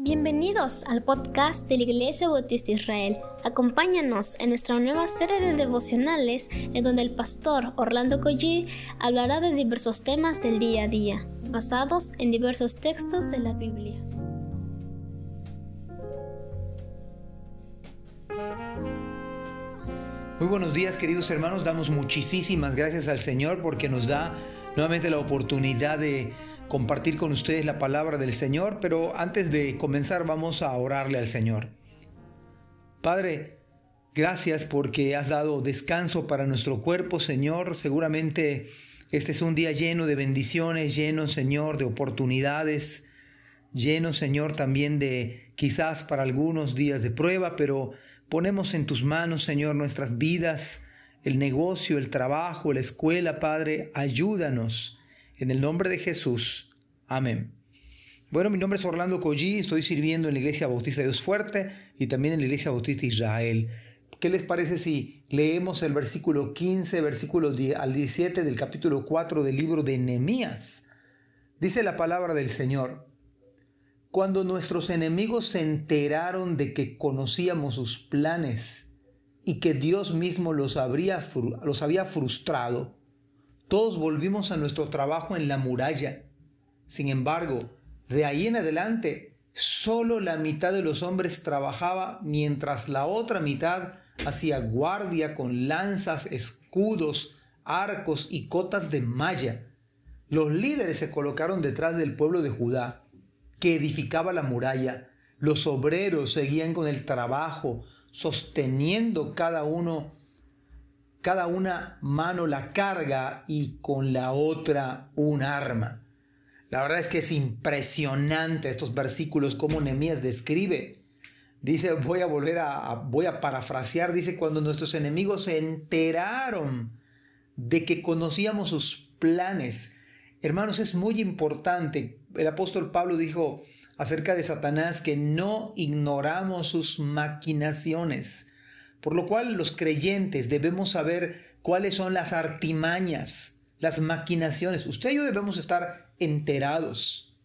Bienvenidos al podcast de la Iglesia Bautista Israel. Acompáñanos en nuestra nueva serie de devocionales en donde el pastor Orlando Collie hablará de diversos temas del día a día, basados en diversos textos de la Biblia. Muy buenos días queridos hermanos, damos muchísimas gracias al Señor porque nos da nuevamente la oportunidad de compartir con ustedes la palabra del Señor, pero antes de comenzar vamos a orarle al Señor. Padre, gracias porque has dado descanso para nuestro cuerpo, Señor. Seguramente este es un día lleno de bendiciones, lleno, Señor, de oportunidades, lleno, Señor, también de quizás para algunos días de prueba, pero ponemos en tus manos, Señor, nuestras vidas, el negocio, el trabajo, la escuela, Padre, ayúdanos en el nombre de Jesús. Amén. Bueno, mi nombre es Orlando Collí, estoy sirviendo en la Iglesia Bautista de Dios Fuerte y también en la Iglesia Bautista Israel. ¿Qué les parece si leemos el versículo 15, versículo al 17 del capítulo 4 del libro de Nehemías? Dice la palabra del Señor. Cuando nuestros enemigos se enteraron de que conocíamos sus planes y que Dios mismo los, los había frustrado, todos volvimos a nuestro trabajo en la muralla. Sin embargo, de ahí en adelante, solo la mitad de los hombres trabajaba mientras la otra mitad hacía guardia con lanzas, escudos, arcos y cotas de malla. Los líderes se colocaron detrás del pueblo de Judá, que edificaba la muralla. Los obreros seguían con el trabajo, sosteniendo cada uno cada una mano la carga y con la otra un arma. La verdad es que es impresionante estos versículos como Nehemías describe. Dice, voy a volver a, voy a parafrasear, dice, cuando nuestros enemigos se enteraron de que conocíamos sus planes. Hermanos, es muy importante. El apóstol Pablo dijo acerca de Satanás que no ignoramos sus maquinaciones. Por lo cual los creyentes debemos saber cuáles son las artimañas, las maquinaciones. Usted y yo debemos estar enterados.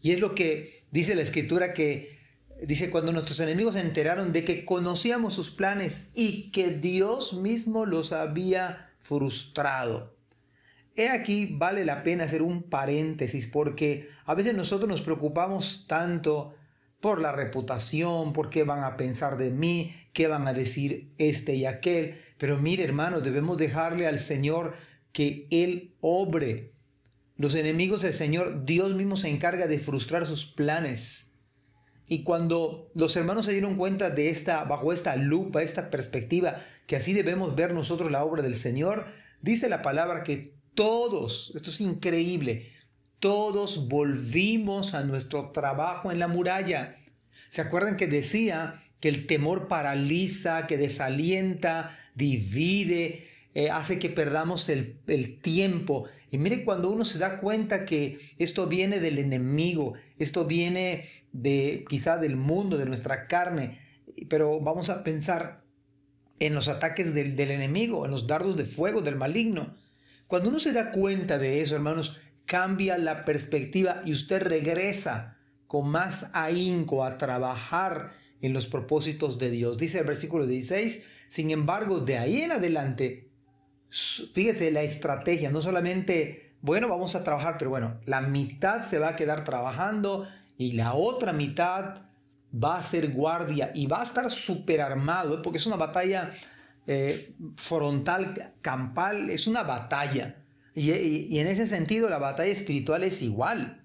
Y es lo que dice la escritura que dice cuando nuestros enemigos se enteraron de que conocíamos sus planes y que Dios mismo los había frustrado. He aquí vale la pena hacer un paréntesis porque a veces nosotros nos preocupamos tanto por la reputación, por qué van a pensar de mí, qué van a decir este y aquel. Pero mire hermano, debemos dejarle al Señor que Él obre. Los enemigos del Señor, Dios mismo se encarga de frustrar sus planes. Y cuando los hermanos se dieron cuenta de esta, bajo esta lupa, esta perspectiva, que así debemos ver nosotros la obra del Señor, dice la palabra que todos, esto es increíble, todos volvimos a nuestro trabajo en la muralla. ¿Se acuerdan que decía que el temor paraliza, que desalienta, divide, eh, hace que perdamos el, el tiempo? Y mire cuando uno se da cuenta que esto viene del enemigo, esto viene de quizá del mundo, de nuestra carne, pero vamos a pensar en los ataques del, del enemigo, en los dardos de fuego del maligno. Cuando uno se da cuenta de eso, hermanos, cambia la perspectiva y usted regresa con más ahínco a trabajar en los propósitos de Dios. Dice el versículo 16, sin embargo, de ahí en adelante, fíjese la estrategia, no solamente, bueno, vamos a trabajar, pero bueno, la mitad se va a quedar trabajando y la otra mitad va a ser guardia y va a estar súper armado, ¿eh? porque es una batalla eh, frontal, campal, es una batalla. Y, en ese sentido la batalla espiritual es igual.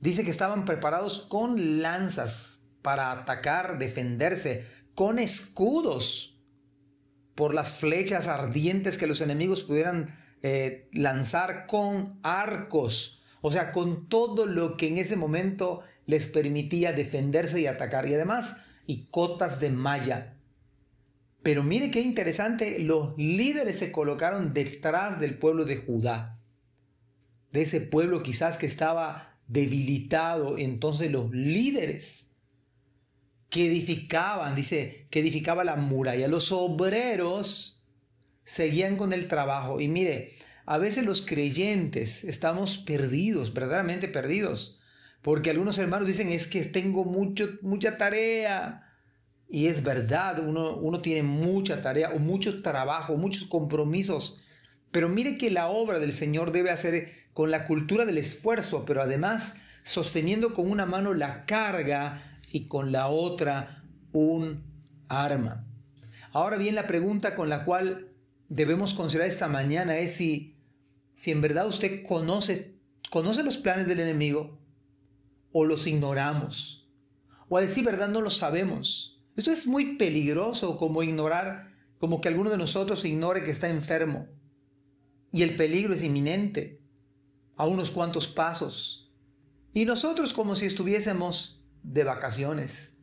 Dice que estaban preparados con lanzas para atacar, defenderse, con escudos por las flechas ardientes que los enemigos pudieran eh, lanzar, con arcos, o sea, con todo lo que en ese momento les permitía defenderse y atacar. Y además, y cotas de malla pero mire qué interesante, los líderes se colocaron detrás del pueblo de Judá, de ese pueblo quizás que estaba debilitado. Entonces los líderes que edificaban, dice, que edificaba la muralla, los obreros seguían con el trabajo. Y mire, a veces los creyentes estamos perdidos, verdaderamente perdidos, Porque algunos hermanos dicen, es que tengo mucho, mucha tarea. Y es verdad, uno, uno tiene mucha tarea o mucho trabajo, muchos compromisos. Pero mire que la obra del Señor debe hacer con la cultura del esfuerzo, pero además sosteniendo con una mano la carga y con la otra un arma. Ahora bien, la pregunta con la cual debemos considerar esta mañana es si, si en verdad usted conoce, conoce los planes del enemigo o los ignoramos. O a decir verdad no lo sabemos. Esto es muy peligroso como ignorar, como que alguno de nosotros ignore que está enfermo. Y el peligro es inminente, a unos cuantos pasos. Y nosotros como si estuviésemos de vacaciones.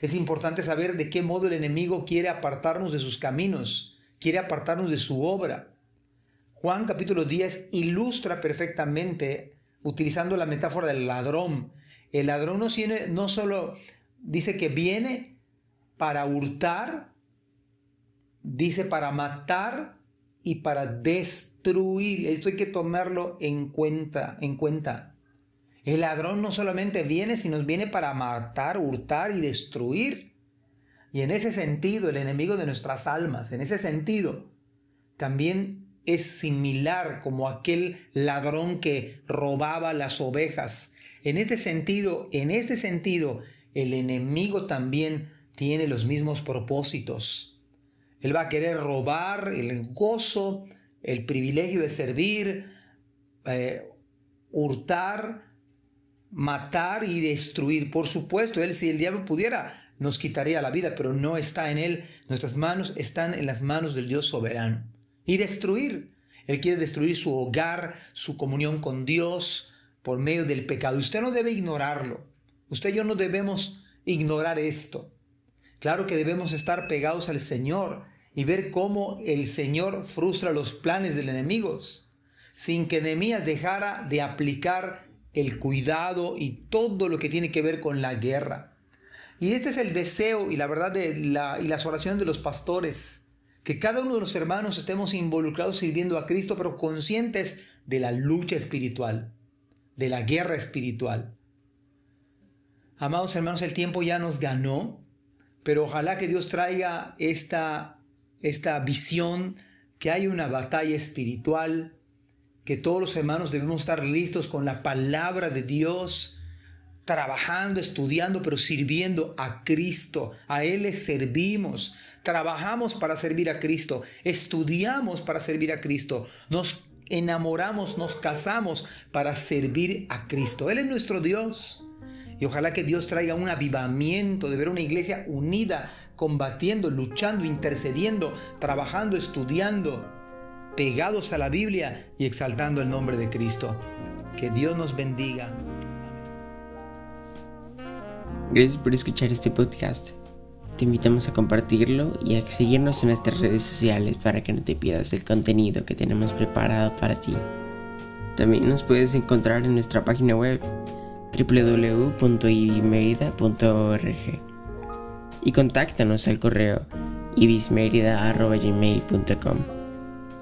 Es importante saber de qué modo el enemigo quiere apartarnos de sus caminos, quiere apartarnos de su obra. Juan capítulo 10 ilustra perfectamente, utilizando la metáfora del ladrón. El ladrón no, no solo dice que viene para hurtar, dice para matar y para destruir. Esto hay que tomarlo en cuenta, en cuenta. El ladrón no solamente viene, sino viene para matar, hurtar y destruir. Y en ese sentido, el enemigo de nuestras almas, en ese sentido, también es similar como aquel ladrón que robaba las ovejas. En este sentido, en este sentido, el enemigo también tiene los mismos propósitos. Él va a querer robar el gozo, el privilegio de servir, eh, hurtar, matar y destruir. Por supuesto, él si el diablo pudiera, nos quitaría la vida, pero no está en él. Nuestras manos están en las manos del Dios soberano. Y destruir. Él quiere destruir su hogar, su comunión con Dios por medio del pecado. Usted no debe ignorarlo. Usted y yo no debemos ignorar esto. Claro que debemos estar pegados al Señor y ver cómo el Señor frustra los planes del enemigo, sin que Nehemías dejara de aplicar el cuidado y todo lo que tiene que ver con la guerra. Y este es el deseo y la verdad de la, y las oraciones de los pastores, que cada uno de los hermanos estemos involucrados sirviendo a Cristo, pero conscientes de la lucha espiritual, de la guerra espiritual. Amados hermanos, el tiempo ya nos ganó, pero ojalá que Dios traiga esta, esta visión, que hay una batalla espiritual, que todos los hermanos debemos estar listos con la palabra de Dios, trabajando, estudiando, pero sirviendo a Cristo. A Él le servimos. Trabajamos para servir a Cristo. Estudiamos para servir a Cristo. Nos enamoramos, nos casamos para servir a Cristo. Él es nuestro Dios. Y ojalá que Dios traiga un avivamiento de ver una iglesia unida, combatiendo, luchando, intercediendo, trabajando, estudiando pegados a la Biblia y exaltando el nombre de Cristo. Que Dios nos bendiga. Gracias por escuchar este podcast. Te invitamos a compartirlo y a seguirnos en nuestras redes sociales para que no te pierdas el contenido que tenemos preparado para ti. También nos puedes encontrar en nuestra página web www.ibismerida.org y contáctanos al correo ibismerida.gmail.com